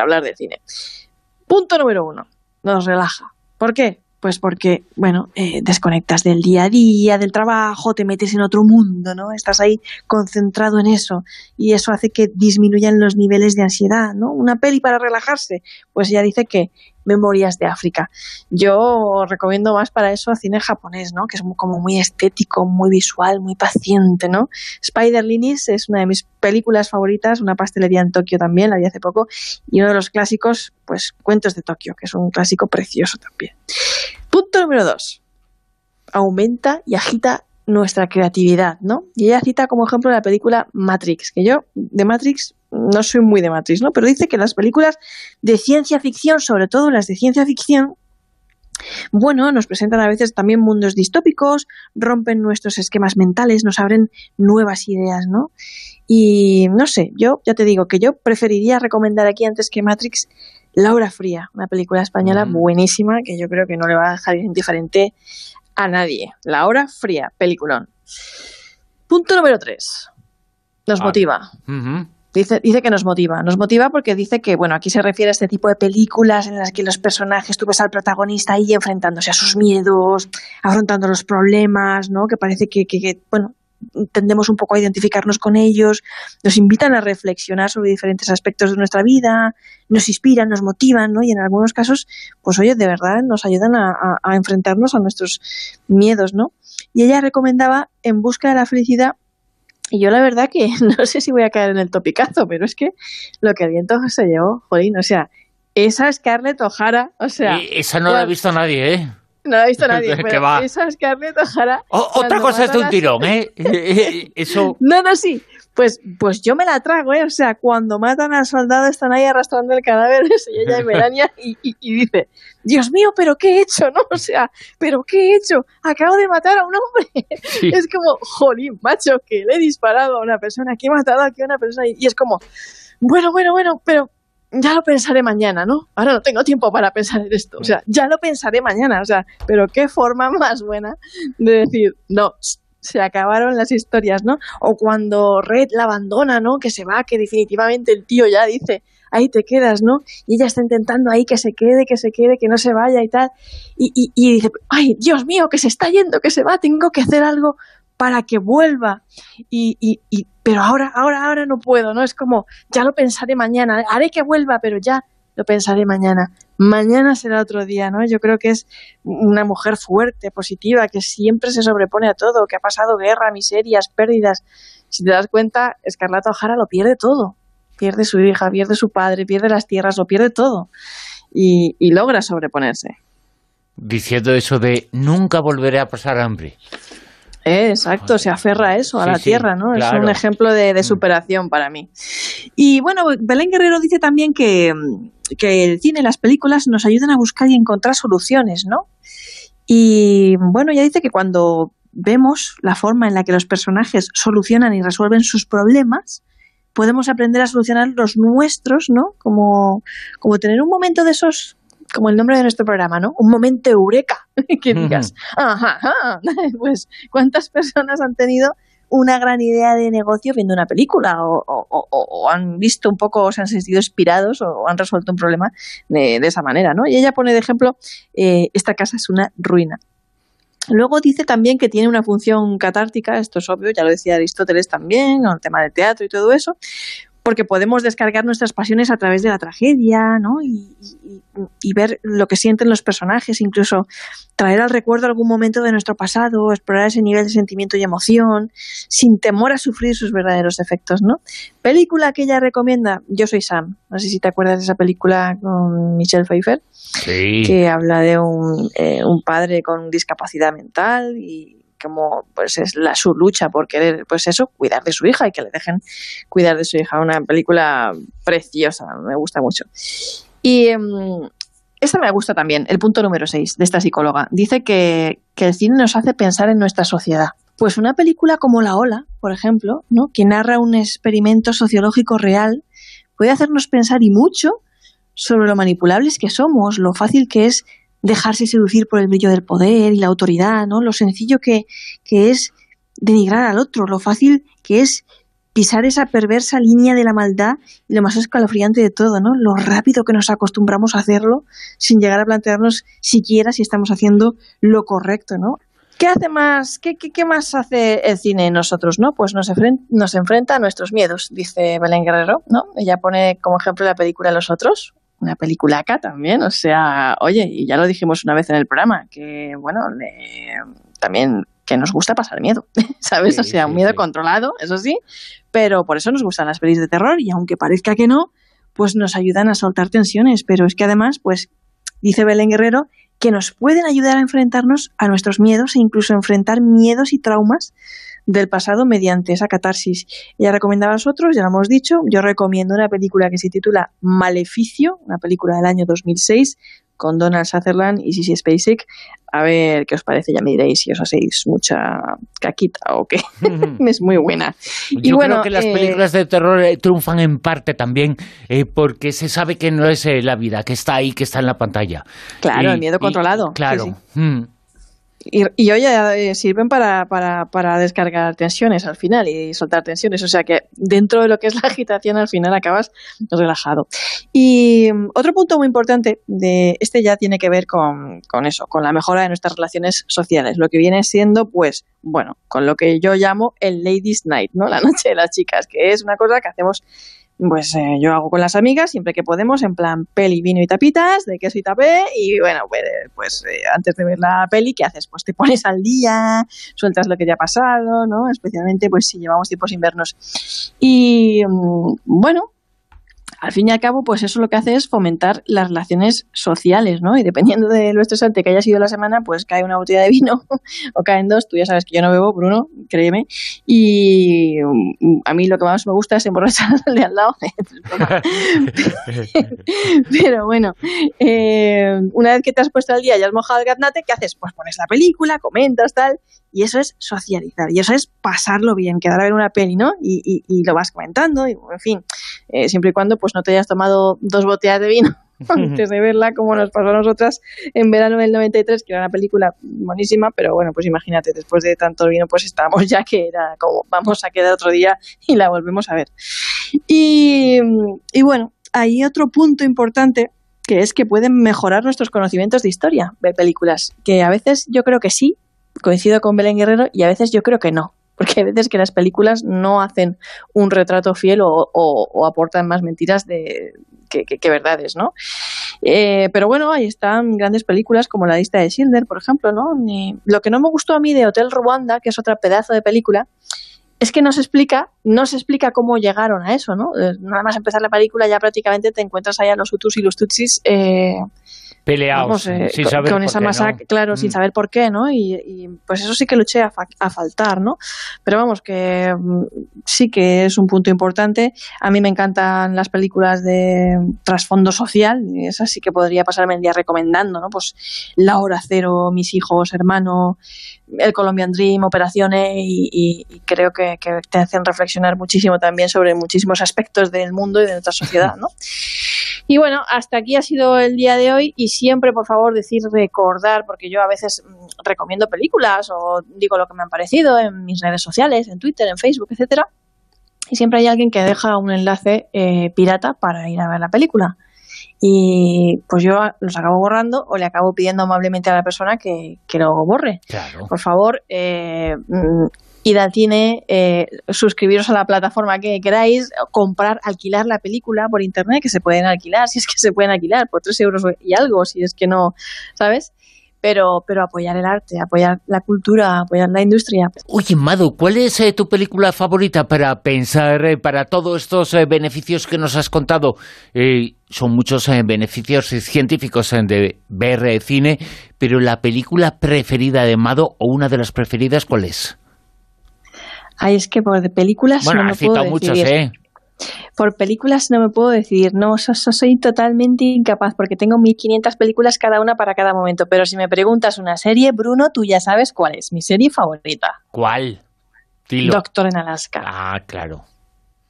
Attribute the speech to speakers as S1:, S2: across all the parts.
S1: hablar de cine. Punto número uno, nos relaja. ¿Por qué? Pues porque, bueno, eh, desconectas del día a día, del trabajo, te metes en otro mundo, ¿no? Estás ahí concentrado en eso y eso hace que disminuyan los niveles de ansiedad, ¿no? Una peli para relajarse, pues ya dice que Memorias de África. Yo recomiendo más para eso cine japonés, ¿no? Que es como muy estético, muy visual, muy paciente, ¿no? Spider Linis es una de mis películas favoritas, una pastelería en Tokio también, la vi hace poco, y uno de los clásicos, pues Cuentos de Tokio, que es un clásico precioso también. Punto número dos. Aumenta y agita nuestra creatividad, ¿no? Y ella cita como ejemplo la película Matrix, que yo de Matrix no soy muy de Matrix, ¿no? Pero dice que las películas de ciencia ficción, sobre todo las de ciencia ficción, bueno, nos presentan a veces también mundos distópicos, rompen nuestros esquemas mentales, nos abren nuevas ideas, ¿no? Y no sé, yo ya te digo que yo preferiría recomendar aquí antes que Matrix Laura Fría, una película española buenísima que yo creo que no le va a dejar indiferente a nadie. Laura Fría, peliculón. Punto número tres. Nos motiva. Dice, que nos motiva. Nos motiva porque dice que, bueno, aquí se refiere a este tipo de películas en las que los personajes, tú ves al protagonista ahí enfrentándose a sus miedos, afrontando los problemas, ¿no? Que parece que, que, bueno, tendemos un poco a identificarnos con ellos, nos invitan a reflexionar sobre diferentes aspectos de nuestra vida, nos inspiran, nos motivan, ¿no? Y en algunos casos, pues oye, de verdad nos ayudan a, a enfrentarnos a nuestros miedos, ¿no? Y ella recomendaba En busca de la felicidad y yo la verdad que no sé si voy a caer en el topicazo, pero es que lo que el viento se llevó, jolín, o sea, esa Scarlett O'Hara, o sea...
S2: esa no la ha visto nadie, ¿eh?
S1: No la ha visto nadie, pero esa Scarlett O'Hara...
S2: otra cosa es de un tirón, ¿eh? Eso...
S1: No, no, sí, pues, pues yo me la trago, ¿eh? O sea, cuando matan al soldado están ahí arrastrando el cadáver de ella y Melania y, y, dice, Dios mío, ¿pero qué he hecho, no? O sea, ¿pero qué he hecho? Acabo de matar a un hombre. Es como, jolín, macho, que le he disparado a una persona, que he matado aquí a una persona. Y, es como, bueno, bueno, bueno, pero ya lo pensaré mañana, ¿no? Ahora no tengo tiempo para pensar en esto. O sea, ya lo pensaré mañana. O sea, pero qué forma más buena de decir, no, se acabaron las historias, ¿no? O cuando Red la abandona, ¿no? Que se va, que definitivamente el tío ya dice, ahí te quedas, ¿no? Y ella está intentando ahí que se quede, que se quede, que no se vaya y tal. Y, y, dice, ay, Dios mío, que se está yendo, que se va, tengo que hacer algo para que vuelva. Y, y, y, pero ahora, ahora, ahora no puedo, ¿no? Es como, ya lo pensaré mañana, haré que vuelva, pero ya lo pensaré mañana. Mañana será otro día, ¿no? Yo creo que es una mujer fuerte, positiva, que siempre se sobrepone a todo, que ha pasado guerra, miserias, pérdidas. Si te das cuenta, Escarlata O'Hara lo pierde todo. Pierde su hija, pierde su padre, pierde las tierras, lo pierde todo. Y, y logra sobreponerse.
S2: Diciendo eso de nunca volveré a pasar hambre.
S1: Eh, exacto, se aferra a eso, a la tierra, ¿no? Es un ejemplo de, de, mm. superación para mí. Y bueno, Belén Guerrero dice también que, que el cine, las películas nos ayudan a buscar y encontrar soluciones, ¿no? Y bueno, ella dice que cuando vemos la forma en la que los personajes solucionan y resuelven sus problemas, podemos aprender a solucionar los nuestros, ¿no? Como, como tener un momento de esos como el nombre de nuestro programa, ¿no? Un momento eureka, que digas, ajá, pues ¿cuántas personas han tenido una gran idea de negocio viendo una película o, han visto un poco, o se han sentido inspirados o han resuelto un problema de, esa manera, ¿no? Y ella pone de ejemplo, eh, esta casa es una ruina. Luego dice también que tiene una función catártica, esto es obvio, ya lo decía Aristóteles también, con el tema del teatro y todo eso, porque podemos descargar nuestras pasiones a través de la tragedia, ¿no? Y, ver lo que sienten los personajes, incluso traer al recuerdo algún momento de nuestro pasado, explorar ese nivel de sentimiento y emoción, sin temor a sufrir sus verdaderos efectos, ¿no? Película que ella recomienda, Yo soy Sam. No sé si te acuerdas de esa película con Michelle Pfeiffer.
S2: Sí.
S1: Que habla de un, eh, un padre con discapacidad mental y como pues es la su lucha por querer pues eso cuidar de su hija y que le dejen cuidar de su hija. Una película preciosa me gusta mucho. Y um, esta me gusta también el punto número 6 de esta psicóloga. Dice que, que el cine nos hace pensar en nuestra sociedad. Pues una película como La Ola por ejemplo ¿no? que narra un experimento sociológico real puede hacernos pensar y mucho sobre lo manipulables que somos, lo fácil que es dejarse seducir por el brillo del poder y la autoridad, ¿no? Lo sencillo que, que es denigrar al otro, lo fácil que es pisar esa perversa línea de la maldad y lo más escalofriante de todo, ¿no? Lo rápido que nos acostumbramos a hacerlo sin llegar a plantearnos siquiera si estamos haciendo lo correcto, ¿no? ¿Qué hace más, qué, qué, más hace el cine nosotros, no? Pues nos, nos enfrenta a nuestros miedos, dice Belén Guerrero, ¿no? Ella pone como ejemplo la película Los Otros, una película acá también, o sea, oye, y ya lo dijimos una vez en el programa, que bueno, también que nos gusta pasar miedo, ¿sabes? o sea, un miedo controlado, eso sí, pero por eso nos gustan las pelis de terror y aunque parezca que no, pues nos ayudan a soltar tensiones, pero es que además, pues, dice Belén Guerrero, que nos pueden ayudar a enfrentarnos a nuestros miedos e incluso enfrentar miedos y traumas del pasado mediante esa catarsis. Ella recomendaba a nosotros, ya lo hemos dicho, yo recomiendo una película que se titula Maleficio, una película del año 2006, con Donald Sutherland y Sissy Spacek. A ver qué os parece, ya me diréis si os hacéis mucha caquita o qué. es muy buena.
S2: Yo y creo que las eh, películas de terror eh, triunfan en parte también eh, porque se sabe que no es la vida, que está ahí, que está en la pantalla.
S1: Claro, el miedo controlado.
S2: claro. Mm.
S1: Y, y oye, sirven para, para, para, descargar tensiones al final y soltar tensiones. O sea que dentro de lo que es la agitación, al final acabas relajado. Y mm, otro punto muy importante de este ya tiene que ver con, con eso, con la mejora de nuestras relaciones sociales. Lo que viene siendo, pues, bueno, con lo que yo llamo el Ladies Night, ¿no? La noche de las chicas, que es una cosa que hacemos pues eh, yo hago con las amigas siempre que podemos, en plan peli, vino y tapitas, de queso y tapé, y bueno, pues, pues eh, antes de ver la peli, ¿qué haces? Pues te pones al día, sueltas lo que te ha pasado, ¿no? Especialmente pues si llevamos tiempo sin vernos. Y mm, bueno, al fin y al cabo, pues eso lo que hace es fomentar las relaciones sociales, ¿no? Y dependiendo de lo estresante que haya sido la semana, pues cae una botella de vino o caen dos. Tú ya sabes que yo no bebo, Bruno, créeme. Y mm, a mí lo que más me gusta es emborrachar al lado. Pero bueno, eh, una vez que te has puesto al día y has mojado el gaznate, ¿qué haces? Pues pones la película, comentas, tal. Y eso es socializar, y eso es pasarlo bien, quedar a ver una peli, ¿no? Y, y, lo vas comentando, y en fin, eh, siempre y cuando pues no te hayas tomado dos botellas de vino antes de verla, como nos pasó a nosotras en verano del 93, que era una película buenísima, pero bueno, pues imagínate, después de tanto vino, pues estábamos ya que era como, vamos a quedar otro día y la volvemos a ver. Y, y bueno, hay otro punto importante que es que pueden mejorar nuestros conocimientos de historia, ver películas, que a veces yo creo que sí, coincido con Belén Guerrero y a veces yo creo que no. Porque hay veces que las películas no hacen un retrato fiel o, aportan más mentiras de, que, verdades, ¿no? Eh, pero bueno, ahí están grandes películas como La lista de Schindler, por ejemplo, ¿no? lo que no me gustó a mí de Hotel Rwanda, que es otra pedazo de película, es que no se explica, no se explica cómo llegaron a eso, ¿no? Eh, nada más empezar la película ya prácticamente te encuentras ahí a los Hutus y los Tutsis eh,
S2: peleados
S1: eh, sin saber con, esa masacre, claro, sin mm. saber por qué, ¿no? Y, pues eso sí que lo eché a, faltar, ¿no? Pero vamos, que mm, sí que es un punto importante. A mí me encantan las películas de trasfondo social, y esas sí que podría pasarme el día recomendando, ¿no? Pues La Hora Cero, Mis Hijos, Hermano, El Colombian Dream, Operaciones, y, creo que, que, te hacen reflexionar muchísimo también sobre muchísimos aspectos del mundo y de nuestra sociedad, ¿no? Y bueno, hasta aquí ha sido el día de hoy y siempre, por favor, decir recordar, porque yo a veces mm, recomiendo películas o digo lo que me han parecido en mis redes sociales, en Twitter, en Facebook, etcétera, y siempre hay alguien que deja un enlace eh, pirata para ir a ver la película. Y pues yo los acabo borrando o le acabo pidiendo amablemente a la persona que, que lo borre. Por favor, eh, id al cine, eh, suscribiros a la plataforma que queráis, comprar, alquilar la película por internet, que se pueden alquilar, si es que se pueden alquilar, por tres euros y algo, si es que no, ¿sabes? Pero, pero apoyar el arte, apoyar la cultura, apoyar la industria.
S2: Oye, Madu, ¿cuál es eh, tu película favorita para pensar, eh, para todos estos beneficios que nos has contado? son muchos beneficios científicos de ver cine, pero la película preferida de Mado o una de las preferidas, ¿cuál es?
S1: Ay, es que por películas
S2: no
S1: me puedo
S2: decidir. ¿eh?
S1: Por películas no me puedo decir, no, soy totalmente incapaz porque tengo 1500 películas cada una para cada momento, pero si me preguntas una serie, Bruno, tú ya sabes cuál es mi serie favorita.
S2: ¿Cuál?
S1: Doctor en Alaska.
S2: Ah, claro.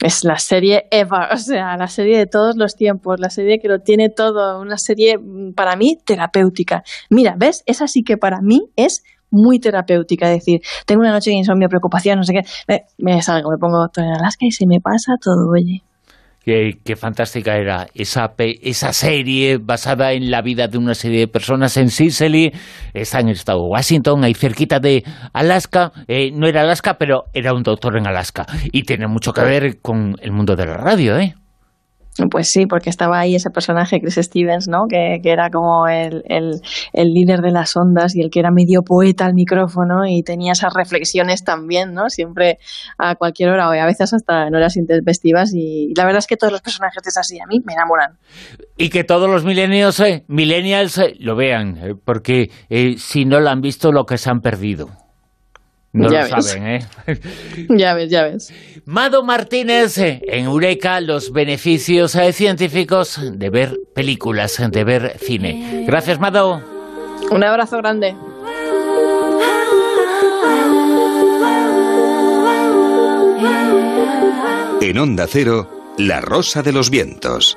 S1: Es la serie Eva, o sea, la serie de todos los tiempos, la serie que lo tiene todo, una serie mm, para mí terapéutica. Mira, ¿ves? Esa sí que para mí es muy terapéutica. Es decir, tengo una noche de insomnio, preocupación, no sé qué, me, salgo, me pongo todo en Alaska y se me pasa todo, oye.
S2: Qué, fantástica era esa, esa serie basada en la vida de una serie de personas en Sicily. Está en el estado de Washington, ahí cerquita de Alaska. Eh, no era Alaska, pero era un doctor en Alaska. Y tiene mucho que ver con el mundo de la radio, ¿eh?
S1: Pues sí, porque estaba ahí ese personaje, Chris Stevens, ¿no? Que, era como el, el, líder de las ondas y el que era medio poeta al micrófono y tenía esas reflexiones también, ¿no? Siempre a cualquier hora o a veces hasta en horas intempestivas y, la verdad es que todos los personajes de esa así a mí me enamoran.
S2: Y que todos los millennials, eh, millennials eh, lo vean, eh, porque si no lo han visto, lo que se han perdido. No lo saben, ¿eh?
S1: ya ves, ya ves.
S2: Mado Martínez, en Eureka, los beneficios eh, científicos de ver películas, de ver cine. Gracias, Mado.
S1: Un abrazo grande.
S3: En Onda Cero, La Rosa de los Vientos.